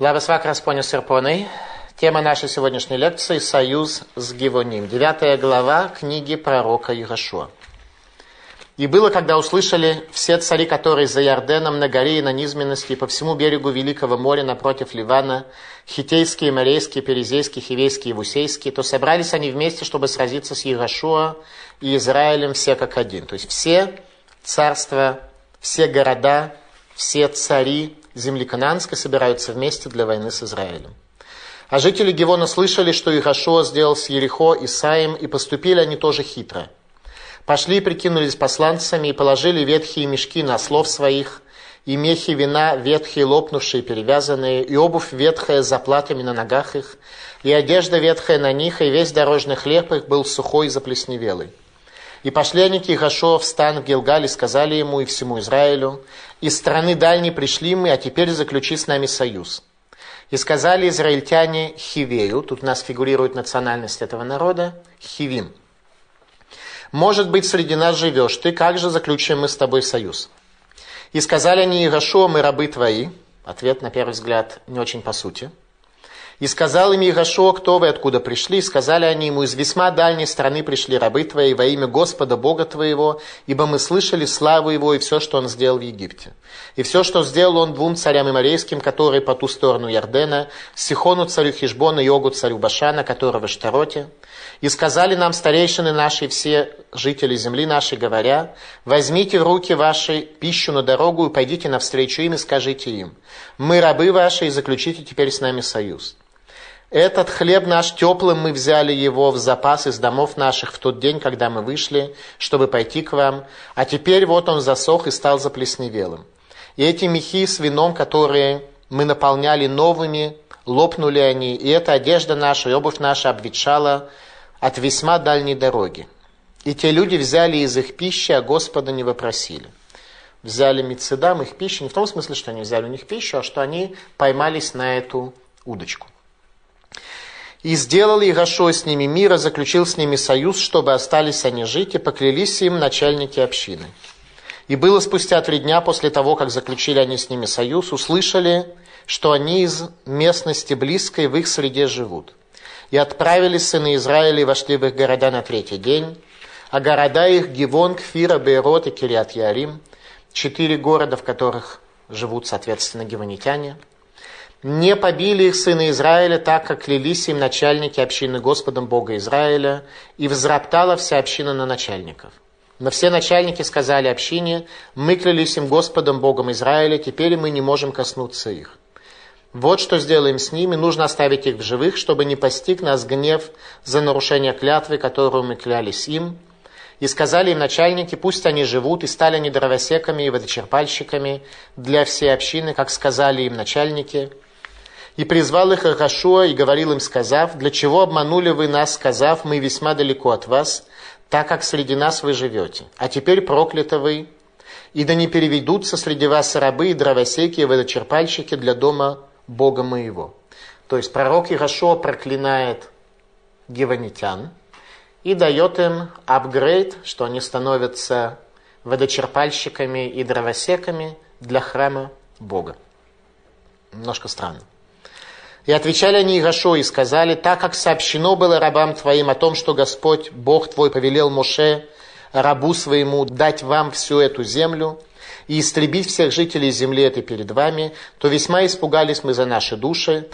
Лавасвак Распоня Серпоной. Тема нашей сегодняшней лекции – «Союз с Гивоним». Девятая глава книги пророка Ирашуа. «И было, когда услышали все цари, которые за Ярденом, на горе и на низменности, и по всему берегу Великого моря напротив Ливана, хитейские, морейские, перезейские, хивейские и вусейские, то собрались они вместе, чтобы сразиться с Ирашуа и Израилем все как один». То есть все царства, все города, все цари земли Кананской собираются вместе для войны с Израилем. А жители Гевона слышали, что Ирашуа сделал с Ерехо и Саем, и поступили они тоже хитро. Пошли и прикинулись посланцами, и положили ветхие мешки на слов своих, и мехи вина ветхие, лопнувшие, перевязанные, и обувь ветхая с заплатами на ногах их, и одежда ветхая на них, и весь дорожный хлеб их был сухой и заплесневелый. И пошли они к Ихашо в стан в Гилгале, сказали ему и всему Израилю, из страны дальней пришли мы, а теперь заключи с нами союз. И сказали израильтяне Хивею, тут у нас фигурирует национальность этого народа, Хивим. Может быть, среди нас живешь ты, как же заключим мы с тобой союз? И сказали они Ирашо, мы рабы твои. Ответ, на первый взгляд, не очень по сути. И сказал им Ирашо, кто вы, откуда пришли. Сказали они ему, из весьма дальней страны пришли рабы твои во имя Господа Бога твоего, ибо мы слышали славу его и все, что он сделал в Египте. И все, что сделал он двум царям имарейским, которые по ту сторону Ярдена, Сихону царю Хижбона и Огу царю Башана, которого в Штароте. И сказали нам старейшины наши, все жители земли нашей, говоря, возьмите в руки ваши пищу на дорогу и пойдите навстречу им и скажите им, мы рабы ваши и заключите теперь с нами союз. Этот хлеб наш теплым мы взяли его в запас из домов наших в тот день, когда мы вышли, чтобы пойти к вам, а теперь вот он засох и стал заплесневелым. И эти мехи с вином, которые мы наполняли новыми, лопнули они, и эта одежда наша, и обувь наша обветшала от весьма дальней дороги. И те люди взяли из их пищи, а Господа не вопросили. Взяли Мицедам их пищу, не в том смысле, что они взяли у них пищу, а что они поймались на эту удочку. И сделал Ирашо с ними мира, заключил с ними союз, чтобы остались они жить, и поклялись им начальники общины. И было спустя три дня после того, как заключили они с ними союз, услышали, что они из местности близкой в их среде живут. И отправились сыны Израиля и вошли в их города на третий день, а города их Гивон, Кфира, Бейрот и Кириат Ярим, четыре города, в которых живут, соответственно, гивонитяне – не побили их сыны Израиля, так как клялись им начальники общины Господом Бога Израиля, и взроптала вся община на начальников. Но все начальники сказали общине, мы клялись им Господом Богом Израиля, теперь мы не можем коснуться их. Вот что сделаем с ними, нужно оставить их в живых, чтобы не постиг нас гнев за нарушение клятвы, которую мы клялись им. И сказали им начальники, пусть они живут, и стали они дровосеками и водочерпальщиками для всей общины, как сказали им начальники – и призвал их Ахашуа и говорил им, сказав, «Для чего обманули вы нас, сказав, мы весьма далеко от вас, так как среди нас вы живете? А теперь прокляты вы, и да не переведутся среди вас рабы и дровосеки и водочерпальщики для дома Бога моего». То есть пророк Ирашуа проклинает геванитян и дает им апгрейд, что они становятся водочерпальщиками и дровосеками для храма Бога. Немножко странно. И отвечали они Игашо и сказали, так как сообщено было рабам твоим о том, что Господь, Бог твой, повелел Моше, рабу своему, дать вам всю эту землю и истребить всех жителей земли этой перед вами, то весьма испугались мы за наши души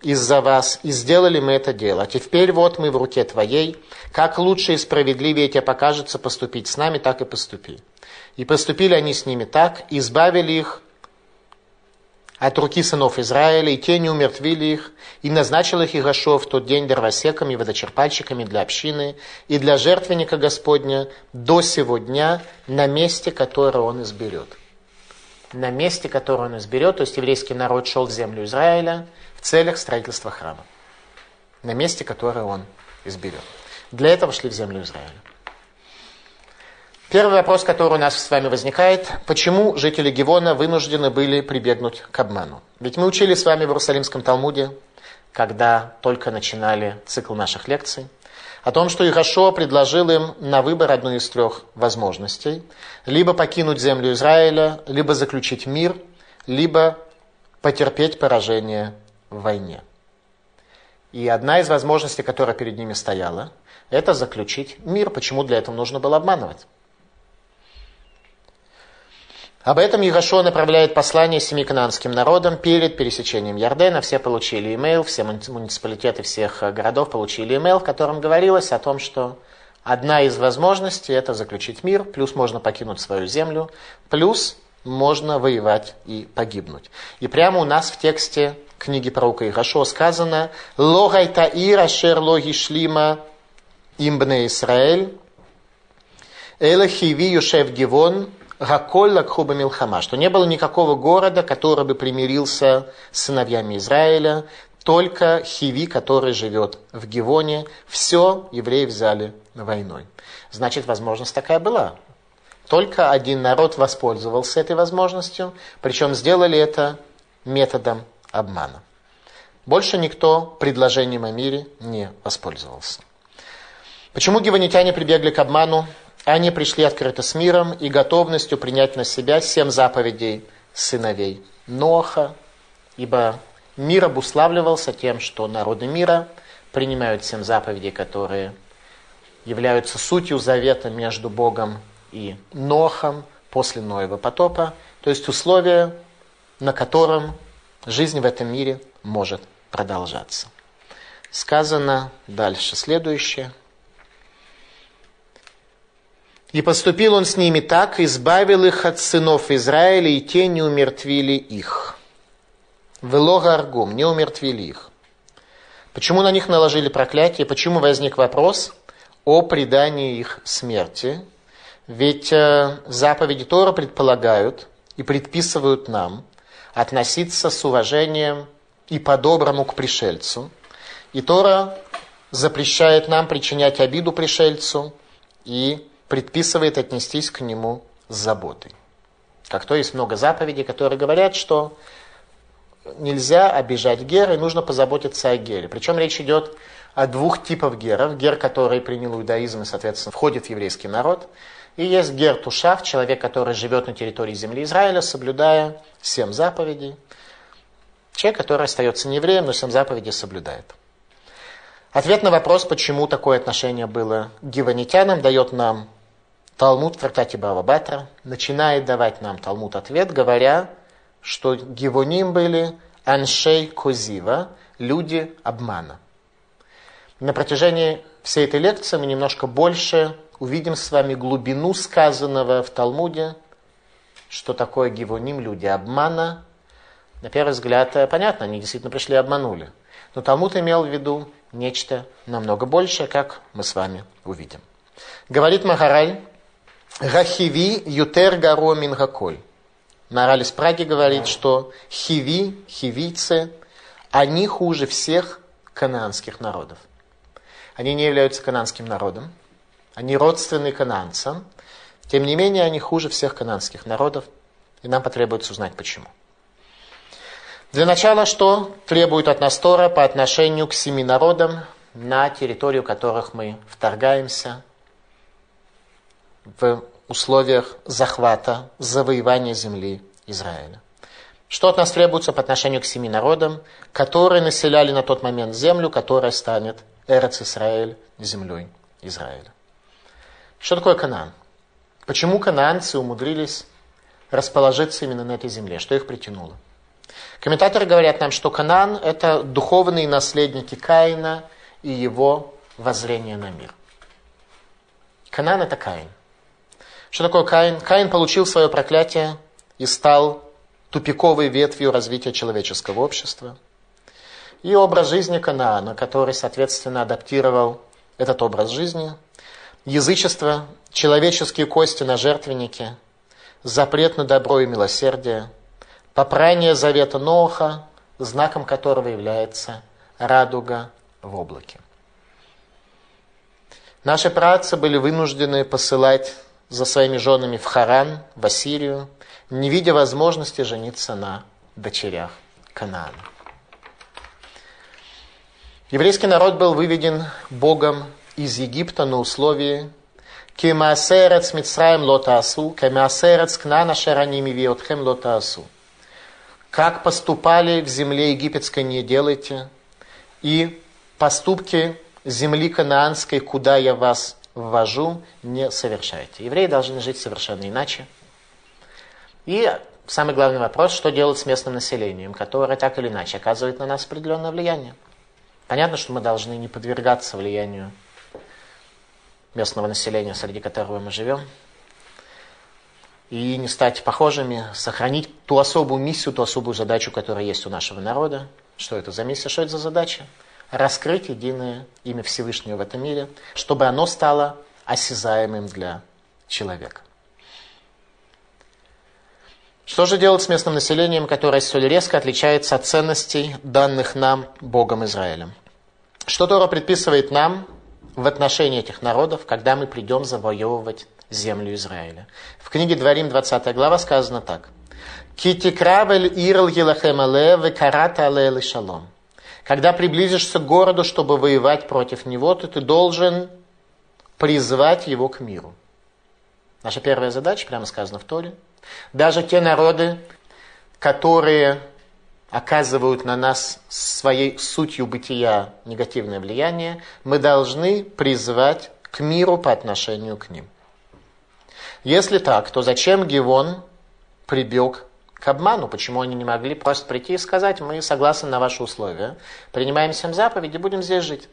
из-за вас, и сделали мы это дело. Теперь вот мы в руке твоей, как лучше и справедливее тебе покажется поступить с нами, так и поступи. И поступили они с ними так, избавили их от руки сынов Израиля, и те не умертвили их, и назначил их Игашо в тот день дровосеками, водочерпальщиками для общины и для жертвенника Господня до сего дня на месте, которое он изберет. На месте, которое он изберет, то есть еврейский народ шел в землю Израиля в целях строительства храма. На месте, которое он изберет. Для этого шли в землю Израиля. Первый вопрос, который у нас с вами возникает, почему жители Гивона вынуждены были прибегнуть к обману? Ведь мы учили с вами в Иерусалимском Талмуде, когда только начинали цикл наших лекций, о том, что Ихашо предложил им на выбор одну из трех возможностей. Либо покинуть землю Израиля, либо заключить мир, либо потерпеть поражение в войне. И одна из возможностей, которая перед ними стояла, это заключить мир. Почему для этого нужно было обманывать? Об этом Егошуа направляет послание семи канадским народам перед пересечением Ярдена. Все получили имейл, все муниципалитеты всех городов получили имейл, в котором говорилось о том, что одна из возможностей это заключить мир, плюс можно покинуть свою землю, плюс можно воевать и погибнуть. И прямо у нас в тексте книги пророка Ирашо сказано «Логайта ира шер логи шлима имбне Исраэль, элахиви юшев гивон Гаколла Кхуба Милхама, что не было никакого города, который бы примирился с сыновьями Израиля, только Хиви, который живет в Гивоне, все евреи взяли войной. Значит, возможность такая была. Только один народ воспользовался этой возможностью, причем сделали это методом обмана. Больше никто предложением о мире не воспользовался. Почему гивонитяне прибегли к обману? Они пришли открыто с миром и готовностью принять на себя семь заповедей сыновей Ноха, ибо мир обуславливался тем, что народы мира принимают семь заповедей, которые являются сутью завета между Богом и Нохом после Ноева потопа, то есть условия, на котором жизнь в этом мире может продолжаться. Сказано дальше следующее – и поступил он с ними так, избавил их от сынов Израиля, и те не умертвили их. Велога аргум, не умертвили их. Почему на них наложили проклятие? Почему возник вопрос о предании их смерти? Ведь э, заповеди Тора предполагают и предписывают нам относиться с уважением и по-доброму к пришельцу. И Тора запрещает нам причинять обиду пришельцу и предписывает отнестись к нему с заботой. Как то есть много заповедей, которые говорят, что нельзя обижать гера, и нужно позаботиться о гере. Причем речь идет о двух типах геров. Гер, который принял иудаизм и, соответственно, входит в еврейский народ. И есть гер Тушав, человек, который живет на территории земли Израиля, соблюдая семь заповедей. Человек, который остается неевреем, но семь заповедей соблюдает. Ответ на вопрос, почему такое отношение было к гиванитянам, дает нам Талмуд в трактате Бава Батра начинает давать нам Талмуд ответ, говоря, что гивоним были аншей козива, люди обмана. На протяжении всей этой лекции мы немножко больше увидим с вами глубину сказанного в Талмуде, что такое гивоним, люди обмана. На первый взгляд, э, понятно, они действительно пришли и обманули. Но Талмуд имел в виду нечто намного большее, как мы с вами увидим. Говорит Махараль, Гахиви ютер гаро мингаколь. Мораль из Праги говорит, что хиви, хивийцы, они хуже всех кананских народов. Они не являются кананским народом, они родственны кананцам, тем не менее они хуже всех кананских народов, и нам потребуется узнать почему. Для начала, что требует от нас Тора по отношению к семи народам, на территорию которых мы вторгаемся, в условиях захвата, завоевания земли Израиля. Что от нас требуется по отношению к семи народам, которые населяли на тот момент землю, которая станет Эрец Израиль, землей Израиля. Что такое Канан? Почему кананцы умудрились расположиться именно на этой земле? Что их притянуло? Комментаторы говорят нам, что Канан – это духовные наследники Каина и его воззрение на мир. Канан – это Каин. Что такое Каин? Каин получил свое проклятие и стал тупиковой ветвью развития человеческого общества. И образ жизни Канаана, который, соответственно, адаптировал этот образ жизни. Язычество, человеческие кости на жертвеннике, запрет на добро и милосердие, попрание завета Ноха, знаком которого является радуга в облаке. Наши працы были вынуждены посылать за своими женами в Харан, в Ассирию, не видя возможности жениться на дочерях Канаана. Еврейский народ был выведен Богом из Египта на условии «Кемаасерец Мицраем лотаасу, кемаасерец кнана шараними виотхем лотаасу». как поступали в земле египетской, не делайте, и поступки земли канаанской, куда я вас ввожу, не совершайте. Евреи должны жить совершенно иначе. И самый главный вопрос, что делать с местным населением, которое так или иначе оказывает на нас определенное влияние. Понятно, что мы должны не подвергаться влиянию местного населения, среди которого мы живем, и не стать похожими, сохранить ту особую миссию, ту особую задачу, которая есть у нашего народа. Что это за миссия, что это за задача? Раскрыть единое имя Всевышнего в этом мире, чтобы оно стало осязаемым для человека. Что же делать с местным населением, которое столь резко отличается от ценностей, данных нам Богом Израилем? Что Тора предписывает нам в отношении этих народов, когда мы придем завоевывать землю Израиля? В книге Дворим, 20 глава, сказано так. «Китикравель ирл елахем але карата шалом». Когда приблизишься к городу, чтобы воевать против него, то ты должен призвать его к миру. Наша первая задача, прямо сказано в Торе – даже те народы, которые оказывают на нас своей сутью бытия негативное влияние, мы должны призвать к миру по отношению к ним. Если так, то зачем Гевон прибег к обману? Почему они не могли просто прийти и сказать, мы согласны на ваши условия, принимаем всем заповеди, будем здесь жить?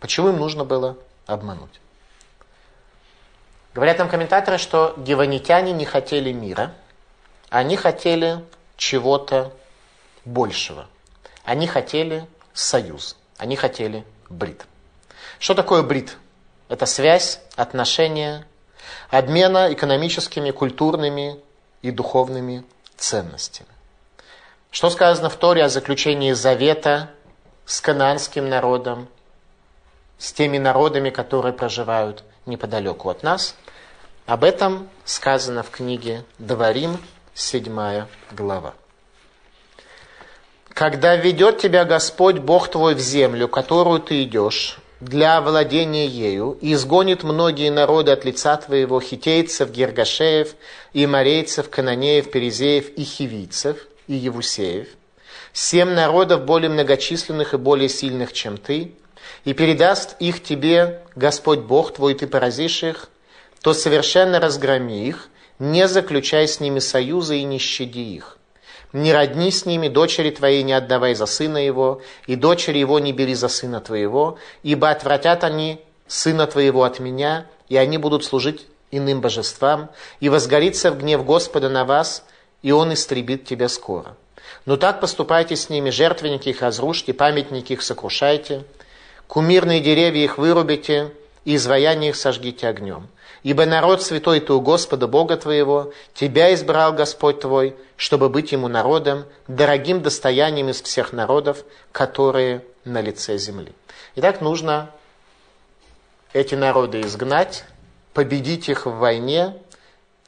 Почему им нужно было обмануть? Говорят нам комментаторы, что геванитяне не хотели мира, они хотели чего-то большего. Они хотели союз, они хотели брит. Что такое брит? Это связь, отношения, обмена экономическими, культурными и духовными ценностями. Что сказано в Торе о заключении завета с кананским народом, с теми народами, которые проживают неподалеку от нас – об этом сказано в книге Дворим, 7 глава. Когда ведет тебя Господь Бог твой в землю, которую ты идешь, для владения ею, и изгонит многие народы от лица твоего, хитейцев, гергашеев, и морейцев, кананеев, перезеев, и хивийцев, и евусеев, семь народов более многочисленных и более сильных, чем ты, и передаст их тебе Господь Бог твой, и ты поразишь их, то совершенно разгроми их, не заключай с ними союза и не щади их. Не родни с ними, дочери твоей не отдавай за сына его, и дочери его не бери за сына твоего, ибо отвратят они сына твоего от меня, и они будут служить иным божествам, и возгорится в гнев Господа на вас, и он истребит тебя скоро. Но так поступайте с ними, жертвенники их разрушьте, памятники их сокрушайте, кумирные деревья их вырубите, и изваяние их сожгите огнем. Ибо народ святой ты у Господа Бога твоего, тебя избрал Господь твой, чтобы быть ему народом, дорогим достоянием из всех народов, которые на лице земли. Итак, нужно эти народы изгнать, победить их в войне.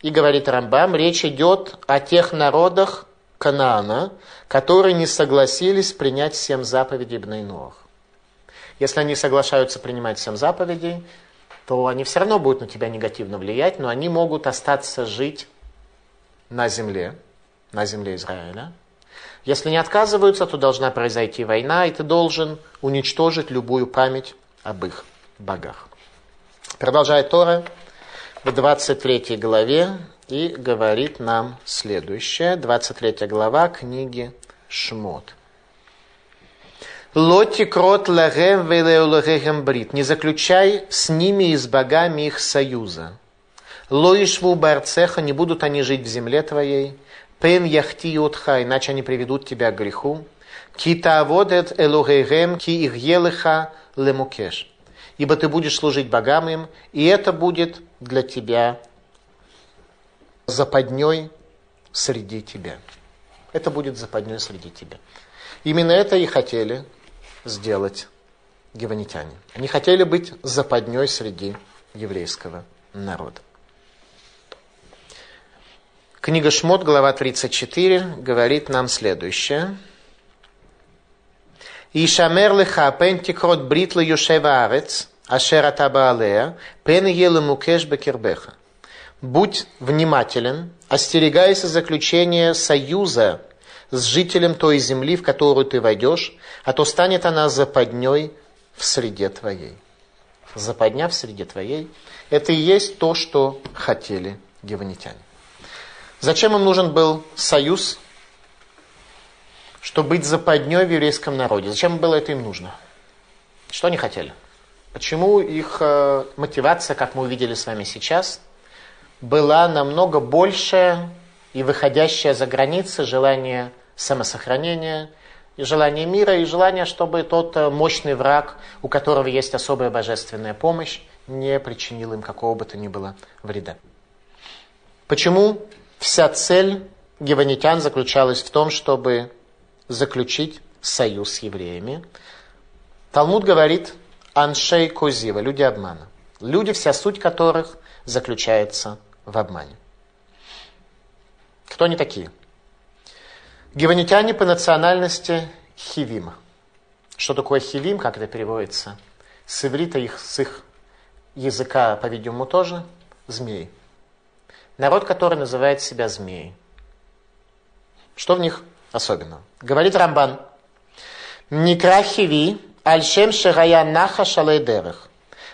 И говорит Рамбам, речь идет о тех народах Канаана, которые не согласились принять семь заповедей Бнейнуах. Если они соглашаются принимать семь заповедей, то они все равно будут на тебя негативно влиять, но они могут остаться жить на земле, на земле Израиля. Если не отказываются, то должна произойти война, и ты должен уничтожить любую память об их богах. Продолжает Тора в 23 главе и говорит нам следующее. 23 глава книги Шмот. Лоти крот лагем велеулагем брит. Не заключай с ними и с богами их союза. Лоишву барцеха, не будут они жить в земле твоей. Пен яхти утха, иначе они приведут тебя к греху. Кита водет элугейгем ки их елыха лемукеш. Ибо ты будешь служить богам им, и это будет для тебя западней среди тебя. Это будет западней среди тебя. Именно это и хотели сделать геванитяне. Они хотели быть западней среди еврейского народа. Книга Шмот, глава 34, говорит нам следующее. «Ишамер леха пен тикрот брит ле юшева арец, ашер атаба алея, пен еле мукеш бекербеха». Будь внимателен, остерегайся заключения союза с жителем той земли, в которую ты войдешь, а то станет она западней в среде твоей. Западня в среде твоей – это и есть то, что хотели геванитяне. Зачем им нужен был союз, чтобы быть западней в еврейском народе? Зачем было это им нужно? Что они хотели? Почему их э, мотивация, как мы увидели с вами сейчас, была намного больше и выходящая за границы желание самосохранения, и желание мира, и желание, чтобы тот э, мощный враг, у которого есть особая божественная помощь, не причинил им какого бы то ни было вреда. Почему вся цель геванитян заключалась в том, чтобы заключить союз с евреями? Талмуд говорит «аншей козива» – люди обмана. Люди, вся суть которых заключается в обмане. Кто они такие? Геванитяне по национальности хивим. Что такое хивим, как это переводится? С иврита их, с их языка, по-видимому, тоже змеи. Народ, который называет себя змеей. Что в них особенно? Говорит Рамбан. Никра хиви альшем ширая наха шалайдерах.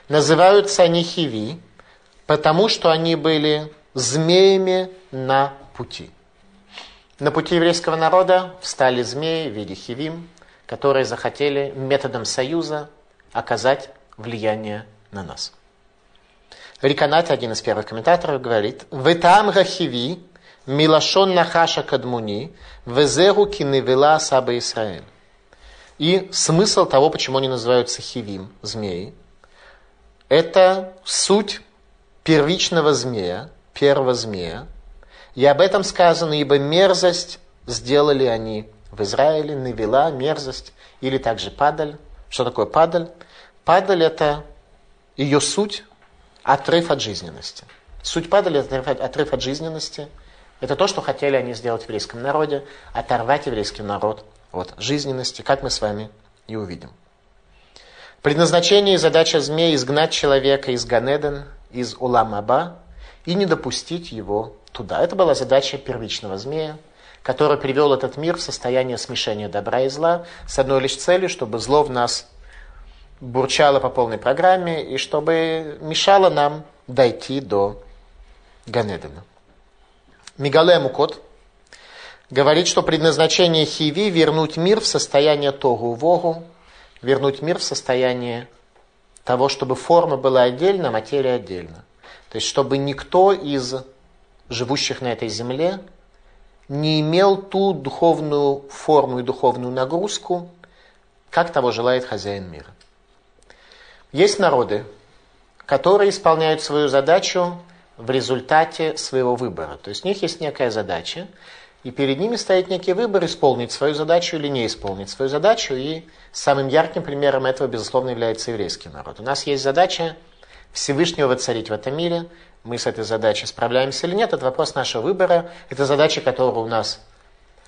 Называются они хиви, потому что они были змеями на пути. На пути еврейского народа встали змеи в виде хивим, которые захотели методом союза оказать влияние на нас. Риканат, один из первых комментаторов, говорит, «Ветам гахиви милашон нахаша кадмуни везеру киневела саба Исраэль». И смысл того, почему они называются хивим, змеи, это суть первичного змея, первого змея, и об этом сказано, ибо мерзость сделали они в Израиле, навела мерзость, или также падаль. Что такое падаль? Падаль – это ее суть, отрыв от жизненности. Суть падали – отрыв, от жизненности. Это то, что хотели они сделать в еврейском народе, оторвать еврейский народ от жизненности, как мы с вами и увидим. Предназначение и задача змеи – изгнать человека из Ганеден, из Уламаба и не допустить его туда. Это была задача первичного змея, который привел этот мир в состояние смешения добра и зла с одной лишь целью, чтобы зло в нас бурчало по полной программе и чтобы мешало нам дойти до Ганедена. Мигале Мукот говорит, что предназначение Хиви – вернуть мир в состояние Тогу-Вогу, вернуть мир в состояние того, чтобы форма была отдельно, материя отдельно. То есть, чтобы никто из живущих на этой земле, не имел ту духовную форму и духовную нагрузку, как того желает хозяин мира. Есть народы, которые исполняют свою задачу в результате своего выбора. То есть у них есть некая задача, и перед ними стоит некий выбор, исполнить свою задачу или не исполнить свою задачу. И самым ярким примером этого, безусловно, является еврейский народ. У нас есть задача Всевышнего воцарить в этом мире, мы с этой задачей справляемся или нет, это вопрос нашего выбора. Это задача, которая у нас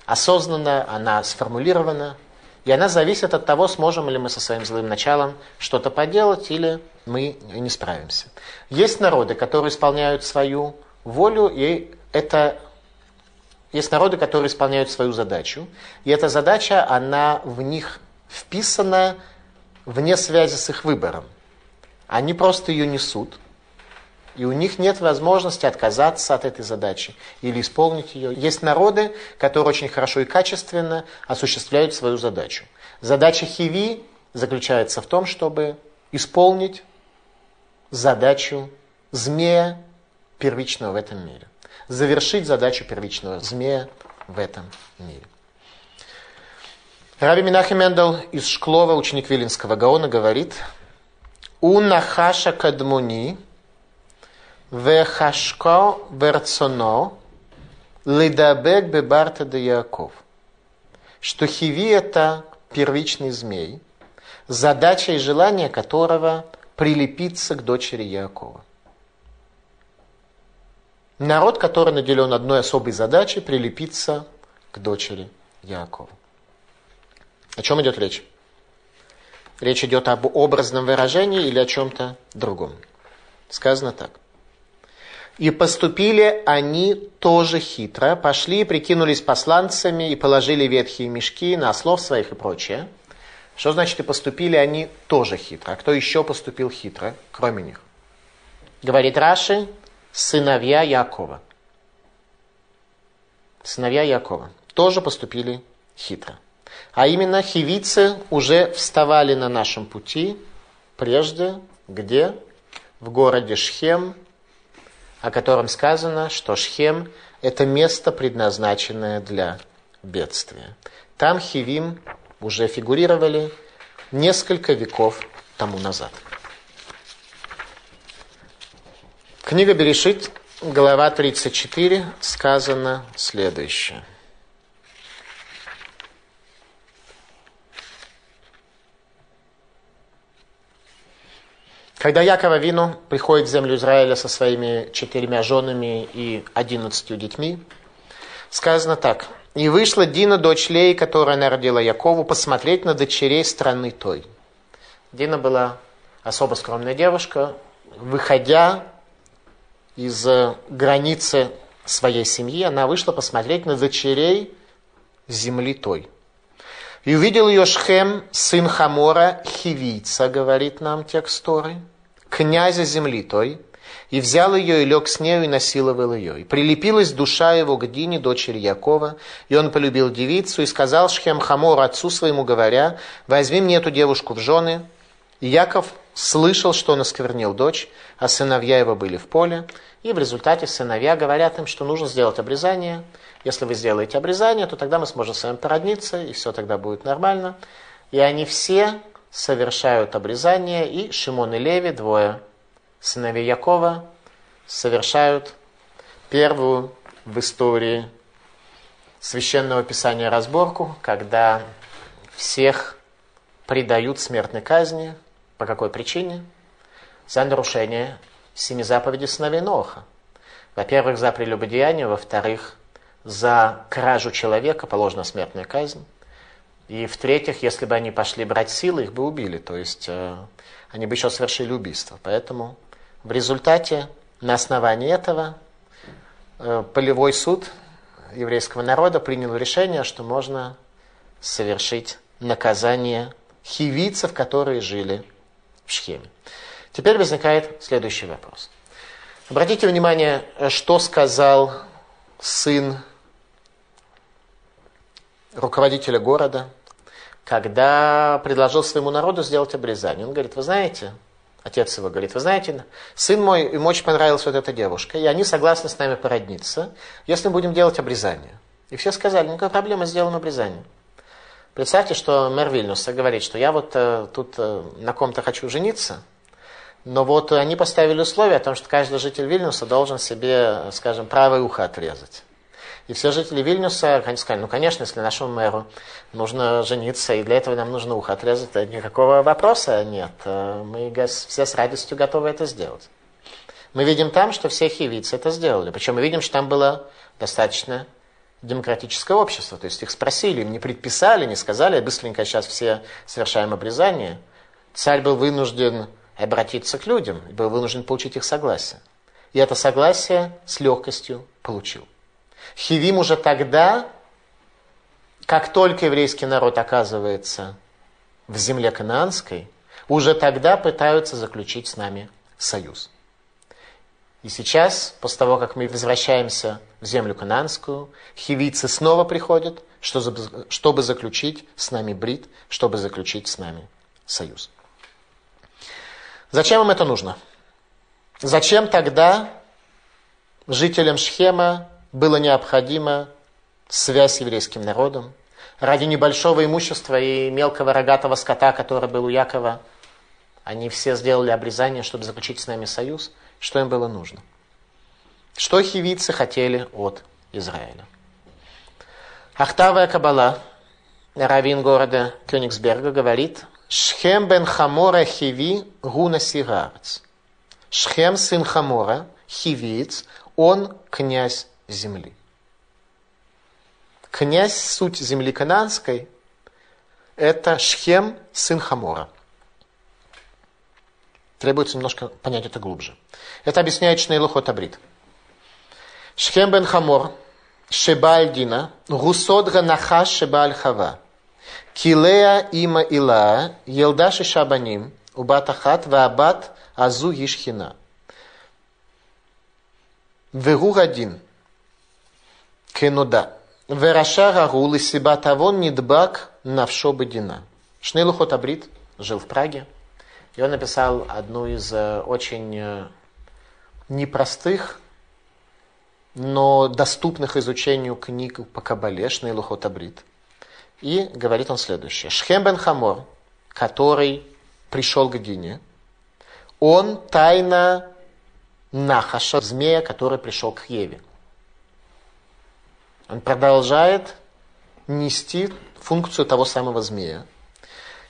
осознанна, она сформулирована, и она зависит от того, сможем ли мы со своим злым началом что-то поделать или мы не справимся. Есть народы, которые исполняют свою волю, и это есть народы, которые исполняют свою задачу, и эта задача, она в них вписана вне связи с их выбором. Они просто ее несут, и у них нет возможности отказаться от этой задачи или исполнить ее. Есть народы, которые очень хорошо и качественно осуществляют свою задачу. Задача Хиви заключается в том, чтобы исполнить задачу змея первичного в этом мире. Завершить задачу первичного змея в этом мире. Раби Минахим Мендел из Шклова, ученик Вилинского Гаона, говорит, «У нахаша кадмуни Вехашко верцоно лидабек бебарта де Яков. Что Хиви это первичный змей, задача и желание которого прилепиться к дочери Якова. Народ, который наделен одной особой задачей, прилепиться к дочери Якова. О чем идет речь? Речь идет об образном выражении или о чем-то другом. Сказано так. И поступили они тоже хитро, пошли, прикинулись посланцами и положили ветхие мешки на ослов своих и прочее. Что значит и поступили они тоже хитро? А кто еще поступил хитро, кроме них? Говорит Раши, сыновья Якова. Сыновья Якова тоже поступили хитро. А именно хивицы уже вставали на нашем пути прежде, где? В городе Шхем, о котором сказано, что Шхем – это место, предназначенное для бедствия. Там Хивим уже фигурировали несколько веков тому назад. Книга Берешит, глава 34, сказано следующее – Когда Якова Вину приходит в землю Израиля со своими четырьмя женами и одиннадцатью детьми, сказано так. «И вышла Дина, дочь Леи, которая народила Якову, посмотреть на дочерей страны той». Дина была особо скромная девушка, выходя из границы своей семьи, она вышла посмотреть на дочерей земли той. И увидел ее Шхем, сын Хамора, хивийца, говорит нам текст Торы, князя земли той, и взял ее и лег с нею и насиловал ее. И прилепилась душа его к Дине, дочери Якова, и он полюбил девицу, и сказал Шхем Хамор отцу своему, говоря, возьми мне эту девушку в жены. И Яков слышал, что он осквернил дочь, а сыновья его были в поле, и в результате сыновья говорят им, что нужно сделать обрезание – если вы сделаете обрезание, то тогда мы сможем с вами породниться, и все тогда будет нормально. И они все совершают обрезание, и Шимон и Леви, двое сыновей Якова, совершают первую в истории священного писания разборку, когда всех предают смертной казни. По какой причине? За нарушение семи заповедей сыновей Ноха. Во-первых, за прелюбодеяние, во-вторых, за кражу человека положена смертная казнь. И в-третьих, если бы они пошли брать силы, их бы убили. То есть э, они бы еще совершили убийство. Поэтому в результате, на основании этого, э, полевой суд еврейского народа принял решение, что можно совершить наказание хивийцев, которые жили в Шхеме. Теперь возникает следующий вопрос. Обратите внимание, что сказал сын руководителя города, когда предложил своему народу сделать обрезание. Он говорит, вы знаете, отец его говорит, вы знаете, сын мой, ему очень понравилась вот эта девушка, и они согласны с нами породниться, если мы будем делать обрезание. И все сказали, никакой проблемы, сделаем обрезание. Представьте, что мэр Вильнюса говорит, что я вот э, тут э, на ком-то хочу жениться, но вот они поставили условие о том, что каждый житель Вильнюса должен себе, скажем, правое ухо отрезать. И все жители Вильнюса сказали, ну, конечно, если нашему мэру нужно жениться, и для этого нам нужно ухо отрезать, никакого вопроса нет. Э, мы все с радостью готовы это сделать. Мы видим там, что все хивицы это сделали. Причем мы видим, что там было достаточно демократическое общество. То есть их спросили, им не предписали, не сказали, быстренько сейчас все совершаем обрезание. Царь был вынужден обратиться к людям, был вынужден получить их согласие. И это согласие с легкостью получил. Хивим уже тогда, как только еврейский народ оказывается в земле кананской, уже тогда пытаются заключить с нами союз. И сейчас, после того, как мы возвращаемся в землю кананскую, хивийцы снова приходят, чтобы заключить с нами брит, чтобы заключить с нами союз. Зачем им это нужно? Зачем тогда жителям Шхема было необходимо связь с еврейским народом. Ради небольшого имущества и мелкого рогатого скота, который был у Якова, они все сделали обрезание, чтобы заключить с нами союз. Что им было нужно? Что хивицы хотели от Израиля? Ахтавая Кабала, раввин города Кёнигсберга, говорит, Шхем бен Хамора хиви гуна сигарц. Шхем сын Хамора, хивиец, он князь земли. Князь, суть земли кананской, это Шхем, сын Хамора. Требуется немножко понять это глубже. Это объясняет Шнейлухот Абрит. Шхем бен Хамор, Шебаль Дина, Гусод Ганахаш Шебаль Хава, Килея има Илаа, Елдаши Шабаним, Убат Ахат, Ваабат Азу Ишхина. Вегу Гадин, Кенуда. Вераша Рагул и Сибатавон Нидбак Навшо Бедина. Шнейлухот Абрит жил в Праге, и он написал одну из э, очень э, непростых но доступных изучению книг по Кабале, Шнейлухот Абрит. И говорит он следующее. Шхем бен Хамор, который пришел к Дине, он тайна Нахаша, змея, который пришел к Еве. Он продолжает нести функцию того самого змея.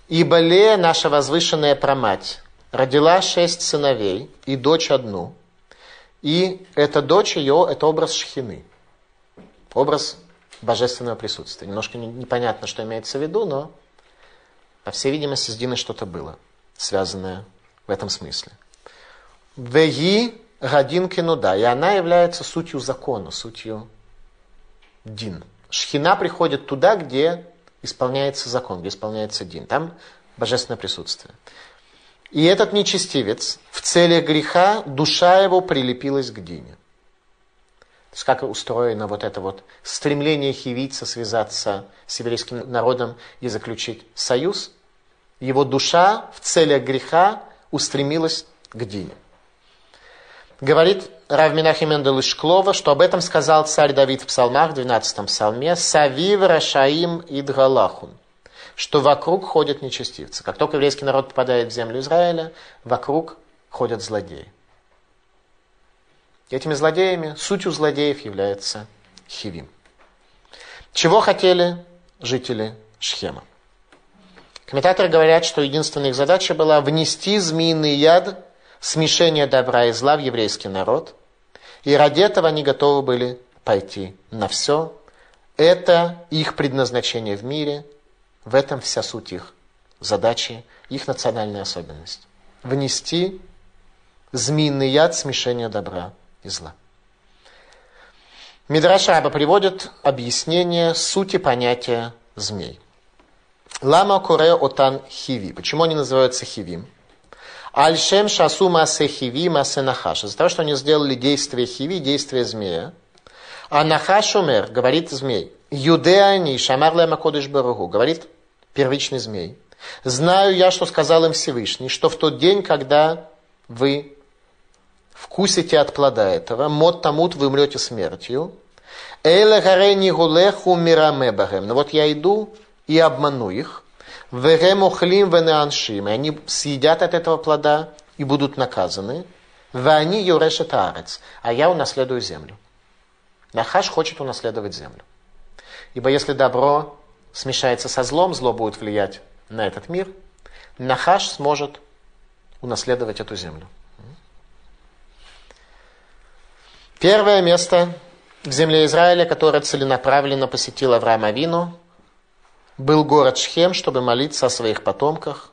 Ибо Лея, наша возвышенная промать, родила шесть сыновей и дочь одну – и эта дочь ее, это образ шхины. Образ божественного присутствия. Немножко непонятно, что имеется в виду, но, по всей видимости, с Диной что-то было, связанное в этом смысле. Веги Гадин Кенуда. И она является сутью закона, сутью Дин. Шхина приходит туда, где исполняется закон, где исполняется Дин. Там божественное присутствие. И этот нечестивец в целях греха, душа его прилепилась к Дине. То есть как устроено вот это вот стремление хивийца связаться с еврейским народом и заключить союз. Его душа в целях греха устремилась к Дине. Говорит Рав Минахим Эндел Шклова, что об этом сказал царь Давид в псалмах, в 12 псалме, «Савив Рашаим Идгалахун» что вокруг ходят нечестивцы. Как только еврейский народ попадает в землю Израиля, вокруг ходят злодеи. Этими злодеями, сутью злодеев является Хивим. Чего хотели жители Шхема? Комментаторы говорят, что единственная их задача была внести змеиный яд, смешение добра и зла в еврейский народ. И ради этого они готовы были пойти на все. Это их предназначение в мире – в этом вся суть их задачи, их национальная особенность. Внести змеиный яд смешения добра и зла. Мидраш Раба приводит объяснение сути понятия змей. Лама куре отан хиви. Почему они называются хивим? Альшем шасу масе хиви масе нахаш. Из-за того, что они сделали действие хиви, действие змея. А нахаш умер, говорит змей. Юдеани шамар лема кодыш баругу. Говорит первичный змей. Знаю я, что сказал им Всевышний, что в тот день, когда вы вкусите от плода этого, мод тамут вы умрете смертью. Эйле гарени гулеху мирамебахем. Но вот я иду и обману их. Верем охлим венеаншим. И они съедят от этого плода и будут наказаны. Вани юрешет арец. А я унаследую землю. Нахаш хочет унаследовать землю. Ибо если добро смешается со злом, зло будет влиять на этот мир, Нахаш сможет унаследовать эту землю. Первое место в земле Израиля, которое целенаправленно посетил Авраам Авину, был город Шхем, чтобы молиться о своих потомках,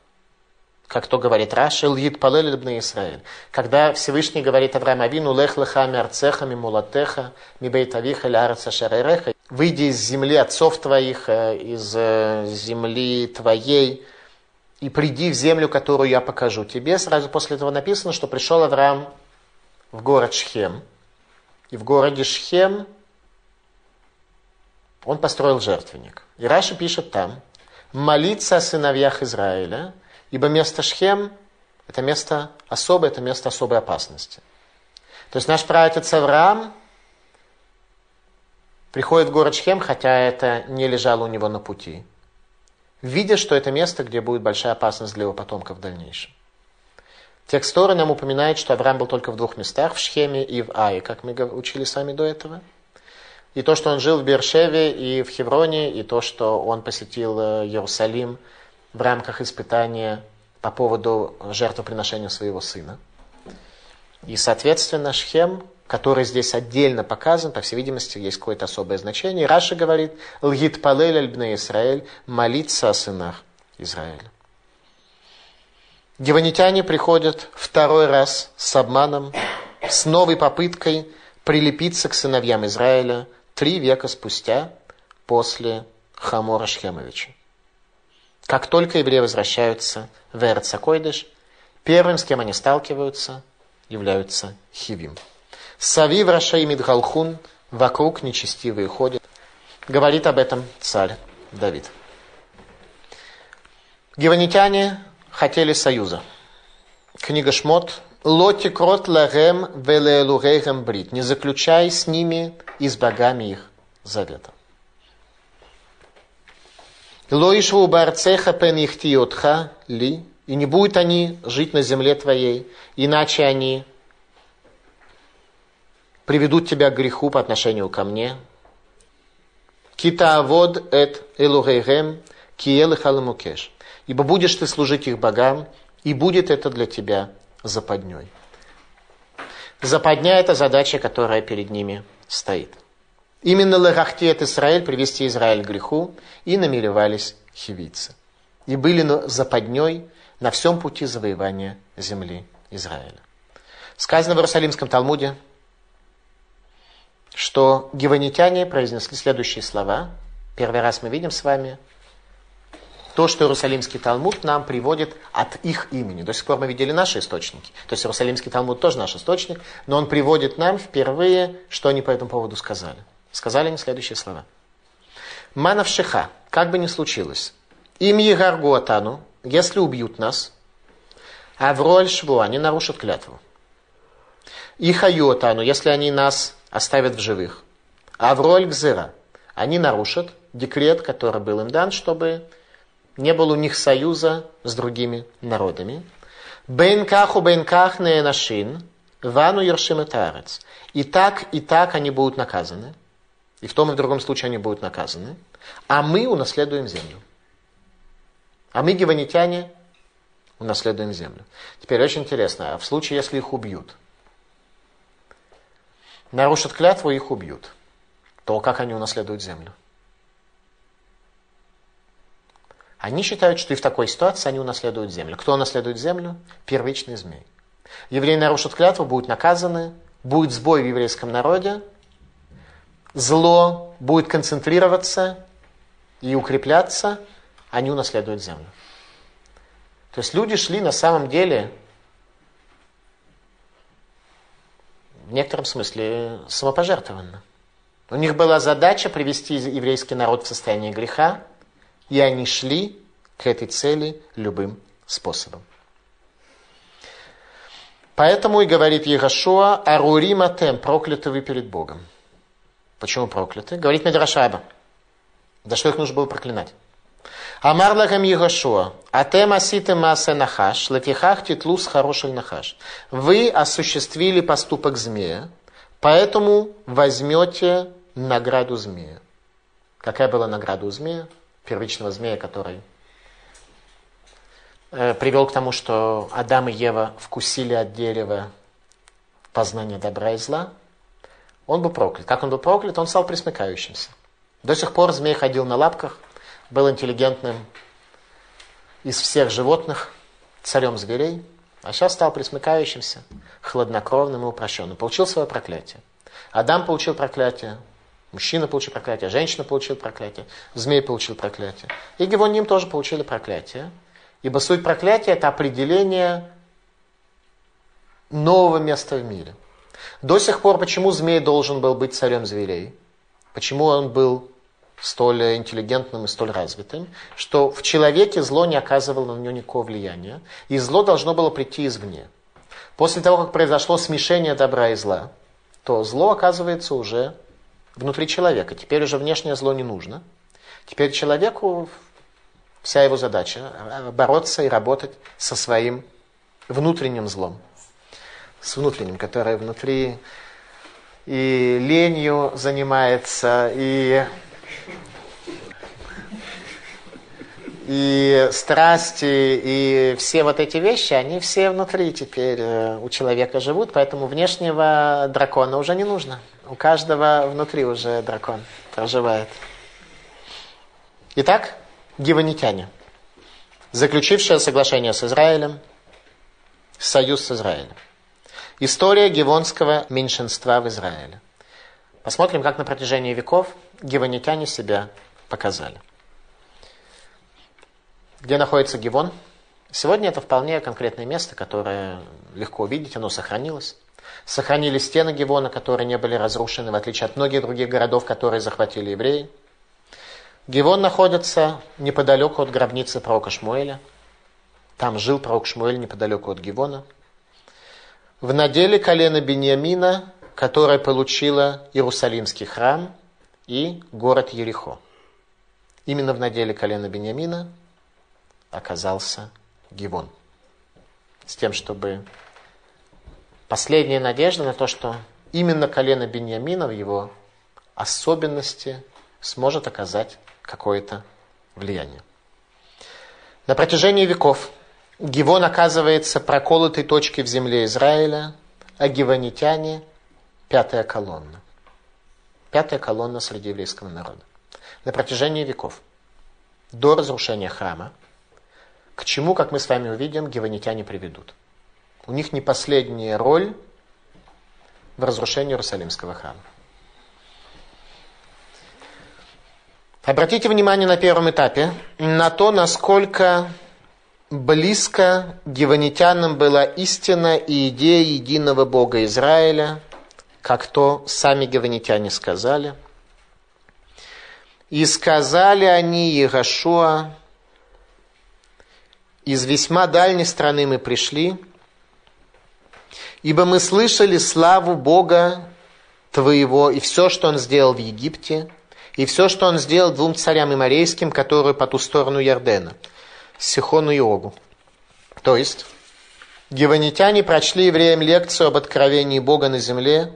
как то говорит Раши, Льид Палель Ибн Израиль. Когда Всевышний говорит Авраам Авину, Лех леха мерцеха мимулатеха, мибейтавиха лярца шаререха, выйди из земли отцов твоих, э, из э, земли твоей, и приди в землю, которую я покажу тебе. Сразу после этого написано, что пришел Авраам в город Шхем. И в городе Шхем он построил жертвенник. И Раши пишет там, молиться о сыновьях Израиля, ибо место Шхем – это место особое, это место особой опасности. То есть наш праотец Авраам приходит в город Шхем, хотя это не лежало у него на пути, видя, что это место, где будет большая опасность для его потомков в дальнейшем. Текст Торы нам упоминает, что Авраам был только в двух местах, в Шхеме и в Ае, как мы учили с вами до этого. И то, что он жил в Бершеве и в Хевроне, и то, что он посетил э, Иерусалим в рамках испытания по поводу жертвоприношения своего сына. И, соответственно, Шхем который здесь отдельно показан, по всей видимости, есть какое-то особое значение. Раша говорит, «Лгит палель альбне Израиль» – молиться о сынах Израиля. Геванитяне приходят второй раз с обманом, с новой попыткой прилепиться к сыновьям Израиля три века спустя после Хамора Шхемовича. Как только евреи возвращаются в Эрцакойдыш, первым, с кем они сталкиваются, являются хивим. Савив Рашай Мидгалхун, вокруг нечестивые ходят. Говорит об этом царь Давид. Гиванитяне хотели союза. Книга Шмот. Лоти крот лагем велелурейгем брит. Не заключай с ними и с богами их завета. Лоишву барцеха пен ихтиотха ли. И не будут они жить на земле твоей, иначе они приведут тебя к греху по отношению ко мне. Китаавод эт элурейгем киел халамукеш. Ибо будешь ты служить их богам, и будет это для тебя западней. Западня – это задача, которая перед ними стоит. Именно Лерахтиет Израиль привести Израиль к греху и намеревались хивицы. И были западней на всем пути завоевания земли Израиля. Сказано в Иерусалимском Талмуде, что гиванитяне произнесли следующие слова. Первый раз мы видим с вами то, что Иерусалимский Талмуд нам приводит от их имени. До сих пор мы видели наши источники. То есть Иерусалимский Талмуд тоже наш источник, но он приводит нам впервые, что они по этому поводу сказали. Сказали они следующие слова. Манав Шиха, как бы ни случилось, им Егаргу Атану, если убьют нас, Авроль Шву, они нарушат клятву. И Хаю Атану, если они нас оставят в живых. Авроль Гзыра, они нарушат декрет, который был им дан, чтобы не было у них союза с другими народами. Бейнкаху бейнках нашин, вану ершим тарец. И так, и так они будут наказаны. И в том и в другом случае они будут наказаны. А мы унаследуем землю. А мы, гиванитяне, унаследуем землю. Теперь очень интересно, а в случае, если их убьют, нарушат клятву, их убьют, то как они унаследуют землю? Они считают, что и в такой ситуации они унаследуют землю. Кто унаследует землю? Первичный змей. Евреи нарушат клятву, будут наказаны, будет сбой в еврейском народе, зло будет концентрироваться и укрепляться, они унаследуют землю. То есть люди шли на самом деле в некотором смысле самопожертвованно. У них была задача привести еврейский народ в состояние греха, и они шли к этой цели любым способом. Поэтому и говорит Егошуа, Арурим Атем, прокляты вы перед Богом. Почему прокляты? Говорит Медрашаба. Да что их нужно было проклинать? Амар лагам Егошуа, Атем аситем маасе нахаш, латихах титлус хороший нахаш. Вы осуществили поступок змея, поэтому возьмете награду змея. Какая была награда у змея? Первичного змея, который э, привел к тому, что Адам и Ева вкусили от дерева познания добра и зла, он был проклят. Как он был проклят? Он стал присмыкающимся. До сих пор змей ходил на лапках, был интеллигентным из всех животных, царем зверей, а сейчас стал присмыкающимся, хладнокровным и упрощенным. Получил свое проклятие. Адам получил проклятие, Мужчина получил проклятие, женщина получила проклятие, змей получил проклятие. И Гевоним тоже получили проклятие. Ибо суть проклятия – это определение нового места в мире. До сих пор, почему змей должен был быть царем зверей? Почему он был столь интеллигентным и столь развитым? Что в человеке зло не оказывало на него никакого влияния, и зло должно было прийти извне. После того, как произошло смешение добра и зла, то зло оказывается уже внутри человека. Теперь уже внешнее зло не нужно. Теперь человеку вся его задача бороться и работать со своим внутренним злом. С внутренним, которое внутри и ленью занимается, и, и страсти, и все вот эти вещи, они все внутри теперь э, у человека живут, поэтому внешнего дракона уже не нужно. У каждого внутри уже дракон проживает. Итак, гиванитяне, заключившие соглашение с Израилем, союз с Израилем. История гивонского меньшинства в Израиле. Посмотрим, как на протяжении веков гивонитяне себя показали. Где находится Гивон? Сегодня это вполне конкретное место, которое легко увидеть, оно сохранилось. Сохранились стены Гивона, которые не были разрушены, в отличие от многих других городов, которые захватили евреи. Гивон находится неподалеку от гробницы пророка Шмуэля. Там жил пророк Шмуэль неподалеку от Гивона. В наделе колена Бениамина, которое получило Иерусалимский храм и город Ерехо. Именно в наделе колена Бениамина оказался Гивон. С тем, чтобы последняя надежда на то, что именно колено Беньямина в его особенности сможет оказать какое-то влияние. На протяжении веков Гивон оказывается проколотой точкой в земле Израиля, а гивонитяне – пятая колонна. Пятая колонна среди еврейского народа. На протяжении веков, до разрушения храма, к чему, как мы с вами увидим, гиванитяне приведут. У них не последняя роль в разрушении Иерусалимского храма. Обратите внимание на первом этапе на то, насколько близко гиванитянам была истина и идея единого Бога Израиля, как то сами гиванитяне сказали. И сказали они Иерошуа, из весьма дальней страны мы пришли, ибо мы слышали славу Бога Твоего и все, что Он сделал в Египте, и все, что Он сделал двум царям и морейским, которые по ту сторону Ярдена, Сихону и Огу. То есть, геванитяне прочли евреям лекцию об откровении Бога на земле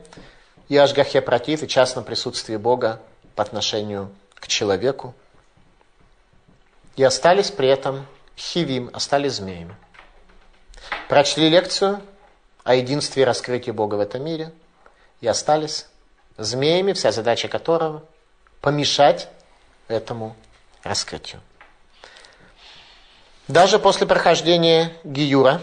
и Ашгахе против, и частном присутствии Бога по отношению к человеку, и остались при этом хивим, остались змеями. Прочли лекцию о единстве и раскрытии Бога в этом мире и остались змеями, вся задача которого помешать этому раскрытию. Даже после прохождения Гиюра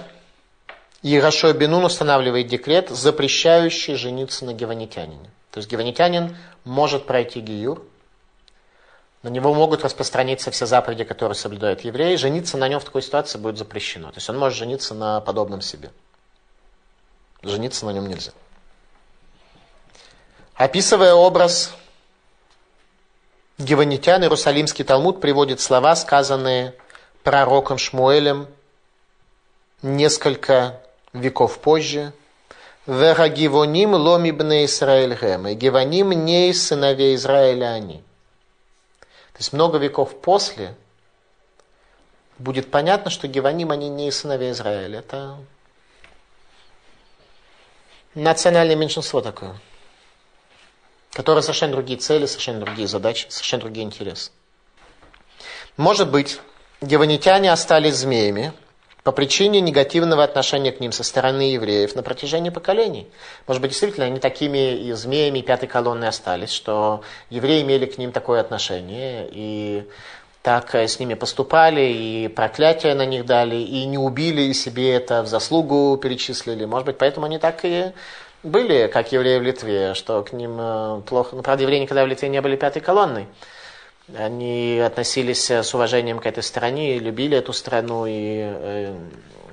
Ярошой Бенун устанавливает декрет, запрещающий жениться на геванитянине. То есть геванитянин может пройти Гиюр, на него могут распространиться все заповеди, которые соблюдают евреи. Жениться на нем в такой ситуации будет запрещено. То есть он может жениться на подобном себе. Жениться на нем нельзя. Описывая образ геванитян, Иерусалимский Талмуд приводит слова, сказанные пророком Шмуэлем несколько веков позже. «Вера гивоним ломибне Исраэль гэм». И гивоним не из сыновей Израиля они. То есть много веков после будет понятно, что Геваним, они не сыновья Израиля. Это национальное меньшинство такое, которое совершенно другие цели, совершенно другие задачи, совершенно другие интересы. Может быть, геванитяне остались змеями, по причине негативного отношения к ним со стороны евреев на протяжении поколений. Может быть, действительно, они такими и змеями пятой колонны остались, что евреи имели к ним такое отношение, и так с ними поступали, и проклятие на них дали, и не убили, и себе это в заслугу перечислили. Может быть, поэтому они так и были, как евреи в Литве, что к ним э, плохо... Ну, правда, евреи никогда в Литве не были пятой колонной. Они относились с уважением к этой стране, любили эту страну, и э,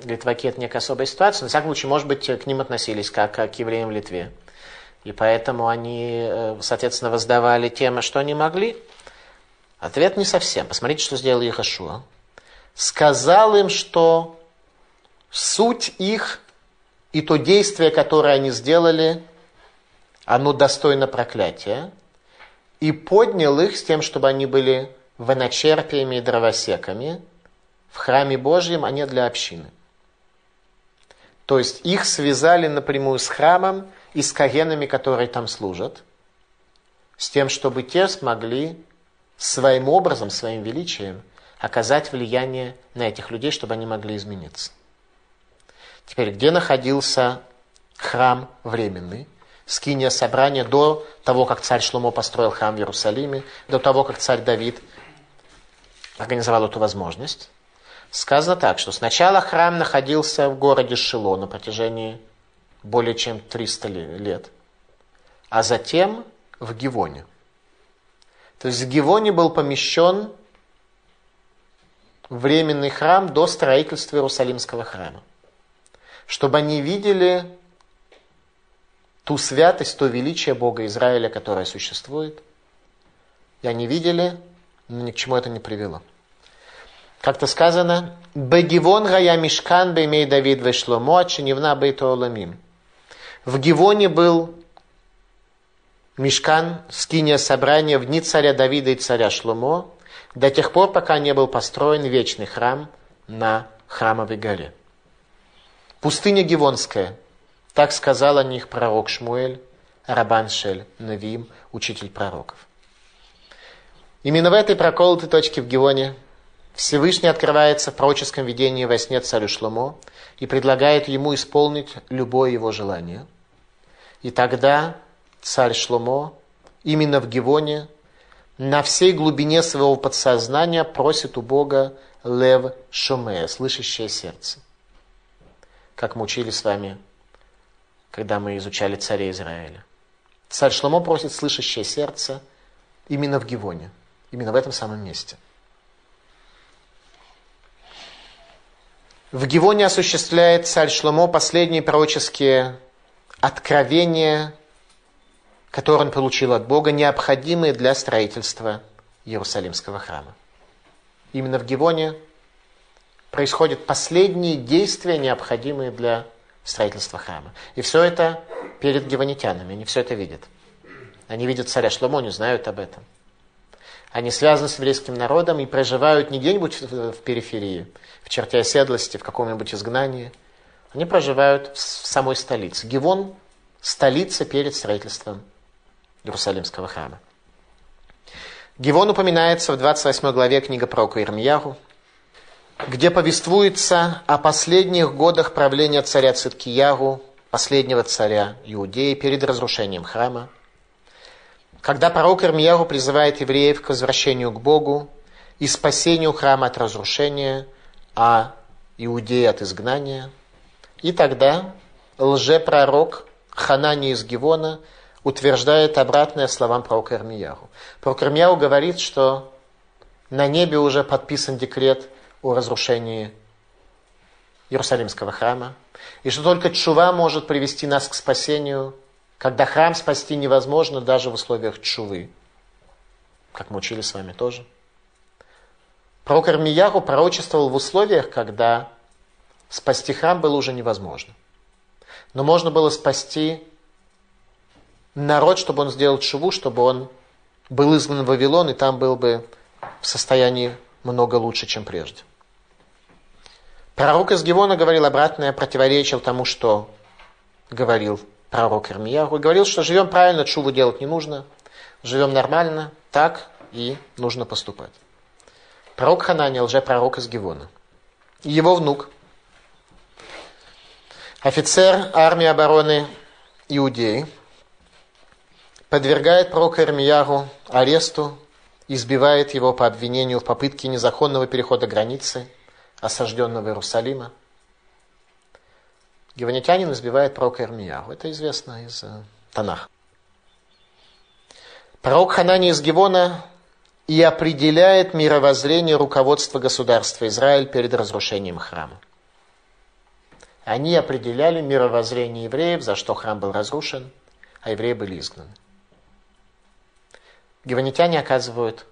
литваки это некая особая ситуация. На всяком случае, может быть, к ним относились как, как к евреям в Литве. И поэтому они, э, соответственно, воздавали тем, что они могли. Ответ не совсем. Посмотрите, что сделал Ехашуа. Сказал им, что суть их и то действие, которое они сделали, оно достойно проклятия и поднял их с тем, чтобы они были виночерпиями и дровосеками в храме Божьем, а не для общины. То есть их связали напрямую с храмом и с кагенами, которые там служат, с тем, чтобы те смогли своим образом, своим величием оказать влияние на этих людей, чтобы они могли измениться. Теперь, где находился храм временный? Скиния собрания до того, как царь Шломо построил храм в Иерусалиме, до того, как царь Давид организовал эту возможность. Сказано так, что сначала храм находился в городе Шило на протяжении более чем 300 лет, а затем в Гивоне. То есть в Гивоне был помещен временный храм до строительства Иерусалимского храма. Чтобы они видели ту святость, то величие Бога Израиля, которое существует. И они видели, но ни к чему это не привело. Как-то сказано, «Бегивон гая мишкан беймей Давид вешломо, отчиневна бейто оламим». В Гивоне был мишкан, скиния собрания в дни царя Давида и царя Шломо, до тех пор, пока не был построен вечный храм на храмовой горе. Пустыня Гивонская, так сказал о них пророк Шмуэль, Рабан Шель, Навим, учитель пророков. Именно в этой проколотой точке в Гивоне Всевышний открывается в пророческом видении во сне царю Шломо и предлагает ему исполнить любое его желание. И тогда царь Шломо именно в Гивоне на всей глубине своего подсознания просит у Бога Лев Шумея, слышащее сердце. Как мы учили с вами, когда мы изучали царя Израиля. Царь Шломо просит слышащее сердце именно в Гивоне, именно в этом самом месте. В Гивоне осуществляет царь Шломо последние пророческие откровения которые он получил от Бога, необходимые для строительства Иерусалимского храма. Именно в Гивоне происходят последние действия, необходимые для строительства храма. И все это перед гивонитянами, они все это видят. Они видят царя Шломо, не знают об этом. Они связаны с еврейским народом и проживают не где-нибудь в периферии, в черте оседлости, в каком-нибудь изгнании. Они проживают в самой столице. Гивон – столица перед строительством Иерусалимского храма. Гивон упоминается в 28 главе книга пророка Ирмиягу, где повествуется о последних годах правления царя Циткиягу, последнего царя Иудеи, перед разрушением храма. Когда пророк Ирмиягу призывает евреев к возвращению к Богу и спасению храма от разрушения, а Иудеи от изгнания. И тогда лжепророк Ханани из Гивона – утверждает обратное словам пророка Ирмияху. Пророк Ирмияху говорит, что на небе уже подписан декрет о разрушении Иерусалимского храма, и что только чува может привести нас к спасению, когда храм спасти невозможно даже в условиях чувы, как мы учили с вами тоже. Пророк Армияху пророчествовал в условиях, когда спасти храм было уже невозможно. Но можно было спасти народ, чтобы он сделал чуву, чтобы он был изгнан в Вавилон, и там был бы в состоянии много лучше, чем прежде. Пророк из Гивона говорил обратное, противоречил тому, что говорил пророк Ирмияру. Говорил, что живем правильно, чуву делать не нужно, живем нормально, так и нужно поступать. Пророк Ханани, лжепророк из Гивона. Его внук, офицер армии обороны Иудеи, подвергает пророка Ирмияру аресту, избивает его по обвинению в попытке незаконного перехода границы осажденного Иерусалима. Геванитянин избивает пророка Ирмияру. Это известно из э, Танах. Пророк Ханани из Гивона и определяет мировоззрение руководства государства Израиль перед разрушением храма. Они определяли мировоззрение евреев, за что храм был разрушен, а евреи были изгнаны. Гиванитяне оказывают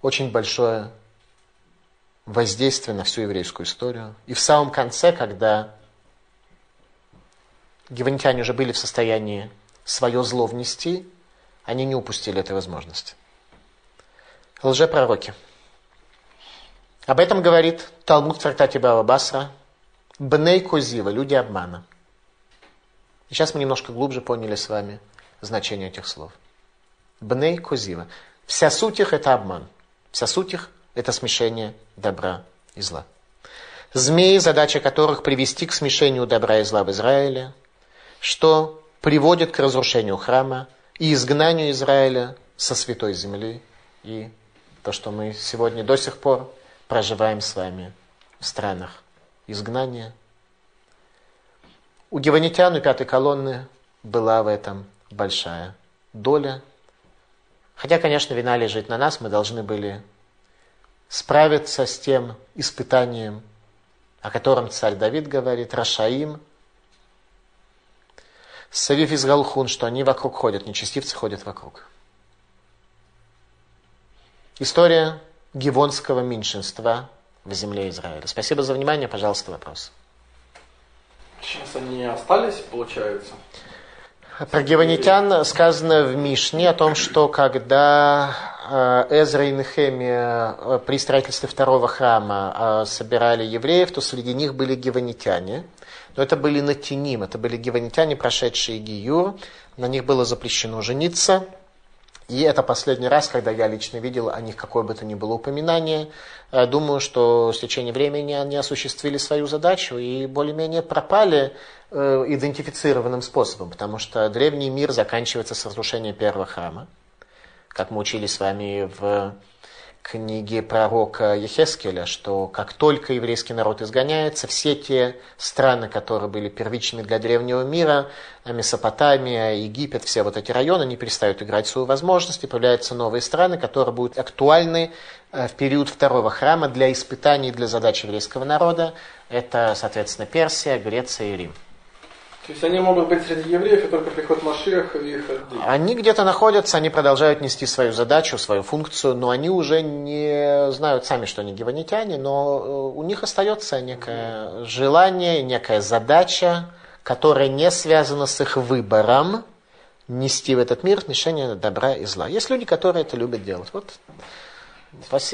очень большое воздействие на всю еврейскую историю. И в самом конце, когда гиванитяне уже были в состоянии свое зло внести, они не упустили этой возможности. Лжепророки. Об этом говорит Талмуд в трактате Бава Басра. Бней Козива, люди обмана. И сейчас мы немножко глубже поняли с вами значение этих слов. Бней Козива. Вся суть их – это обман. Вся суть их – это смешение добра и зла. Змеи, задача которых привести к смешению добра и зла в Израиле, что приводит к разрушению храма и изгнанию Израиля со святой земли и то, что мы сегодня до сих пор проживаем с вами в странах изгнания. У гиванитян, у пятой колонны была в этом большая доля. Хотя, конечно, вина лежит на нас, мы должны были справиться с тем испытанием, о котором царь Давид говорит, Рашаим, Савив из Галхун, что они вокруг ходят, нечестивцы ходят вокруг. История гивонского меньшинства в земле Израиля. Спасибо за внимание. Пожалуйста, вопрос. Сейчас они остались, получается? Про гиванитян сказано в Мишне о том, что когда Эзра и Нехемия э, при строительстве второго храма э, собирали евреев, то среди них были гиванитяне. Но это были натиним, это были гиванитяне, прошедшие гиюр. На них было запрещено жениться. И это последний раз, когда я лично видел о них какое бы то ни было упоминание. Э, думаю, что с течением времени они осуществили свою задачу и более-менее пропали э, идентифицированным способом, потому что древний мир заканчивается с разрушением первого храма, как мы учились с вами в книге пророка Ехескеля, что как только еврейский народ изгоняется, все те страны, которые были первичными для древнего мира, Месопотамия, Египет, все вот эти районы, они перестают играть свою возможность, и появляются новые страны, которые будут актуальны э, в период второго храма для испытаний, для задач еврейского народа. Это, соответственно, Персия, Греция и Рим. То есть они могут быть среди евреев, и только приход Машиах и их Они где-то находятся, они продолжают нести свою задачу, свою функцию, но они уже не знают сами, что они гиванитяне, но э, у них остается некое желание, некая задача, которая не связана с их выбором нести в этот мир смешение добра и зла. Есть люди, которые это любят делать. Вот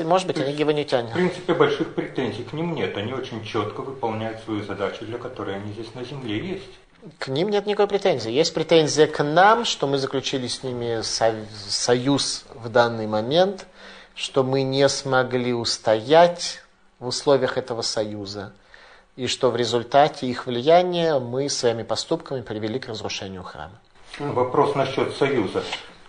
может быть, они гиванитяне. В принципе, больших претензий к ним нет. Они очень четко выполняют свою задачу, для которой они здесь на земле есть. К ним нет никакой претензии. Есть претензия к нам, что мы заключили с ними союз в данный момент, что мы не смогли устоять в условиях этого союза, и что в результате их влияния мы своими поступками привели к разрушению храма. Вопрос насчет союза.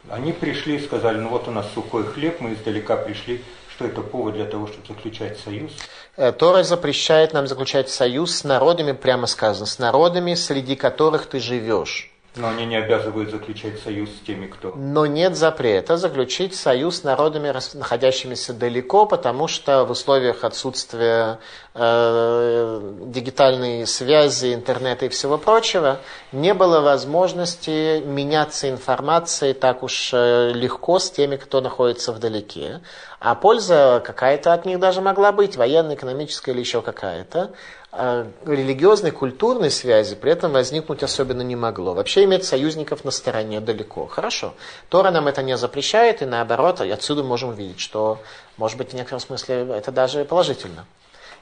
Они пришли и сказали, ну вот у нас сухой хлеб, мы издалека пришли, что это повод для того, чтобы заключать союз? Э, Тора запрещает нам заключать союз с народами, прямо сказано, с народами, среди которых ты живешь. Но они не обязывают заключать союз с теми, кто... Но нет запрета заключить союз с народами, находящимися далеко, потому что в условиях отсутствия э, дигитальной связи, интернета и всего прочего не было возможности меняться информацией так уж э, легко с теми, кто находится вдалеке. А польза какая-то от них даже могла быть, военная, экономическая или еще какая-то. А религиозной, культурной связи при этом возникнуть особенно не могло. Вообще иметь союзников на стороне далеко. Хорошо. Тора нам это не запрещает, и наоборот, отсюда можем видеть, что, может быть, в некотором смысле это даже положительно.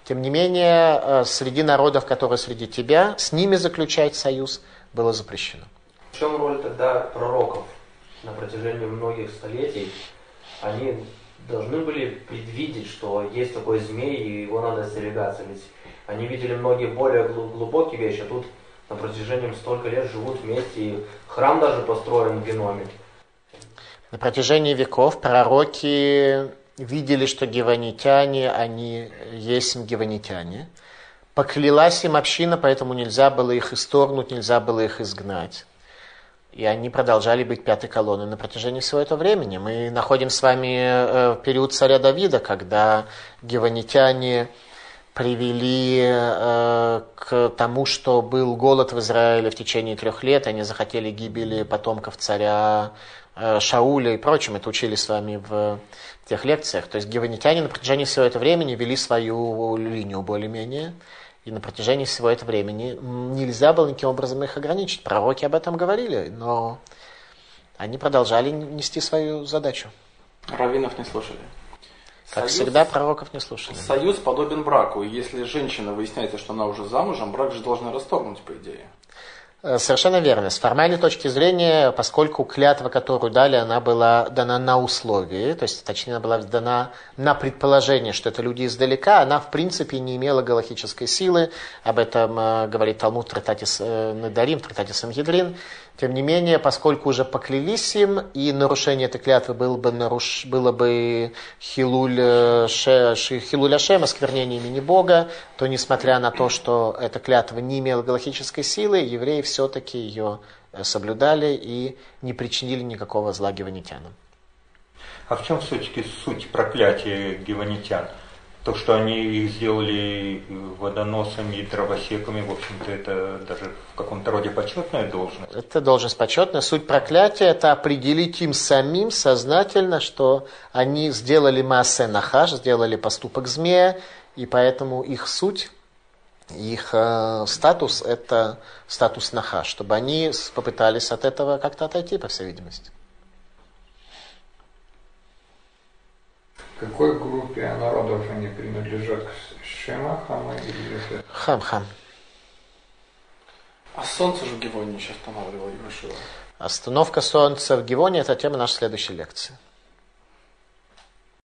Тем не менее, э, среди народов, которые среди тебя, с ними заключать союз было запрещено. В чем роль тогда пророков на протяжении многих столетий? Они должны были предвидеть, что есть такой змей, и его надо остерегаться. Ведь они видели многие более глубокие вещи, а тут на протяжении столько лет живут вместе, и храм даже построен в геноме. На протяжении веков пророки видели, что геванитяне, они есть геванитяне. Поклялась им община, поэтому нельзя было их исторгнуть, нельзя было их изгнать. И они продолжали быть пятой колонной на протяжении всего этого времени. Мы находим с вами э, период царя Давида, когда геванитяне привели э, к тому, что был голод в Израиле в течение трех лет, они захотели гибели потомков царя э, Шауля и прочим, это учили с вами в тех лекциях. То есть гиванитяне на протяжении всего этого времени вели свою линию более-менее, и на протяжении всего этого времени нельзя было никаким образом их ограничить. Пророки об этом говорили, но они продолжали нести свою задачу. Раввинов не слушали. Как союз, всегда, пророков не слушали. Союз подобен браку. Если женщина выясняется, что она уже замужем, брак же должны расторгнуть, по идее. Э, совершенно верно. С формальной точки зрения, поскольку клятва, которую дали, она была дана на условии, то есть, точнее, она была дана на предположение, что это люди издалека, она, в принципе, не имела галактической силы. Об этом э, говорит Талмуд в трактате э, Надарим, в Сангидрин. Тем не менее, поскольку уже поклялись им, и нарушение этой клятвы было бы, наруш... было бы хилуль, ше... осквернение имени Бога, то несмотря на то, что эта клятва не имела галактической силы, евреи все-таки ее э, соблюдали и не причинили никакого зла гиванитянам. А в чем все-таки суть проклятия гиванитян? То, что они их сделали водоносами и дровосеками, в общем-то, это даже в каком-то роде почетная должность. Это должность почетная. Суть проклятия – это определить им самим сознательно, что они сделали массе нахаш, сделали поступок змея, и поэтому их суть, их э, статус – это статус нахаш, чтобы они попытались от этого как-то отойти, по всей видимости. Какой группе народов они принадлежат? К Шема, Хама или это? Хам, хам. А солнце же в Гивоне еще останавливало Иешуа. Остановка солнца в Гивоне – это тема нашей следующей лекции.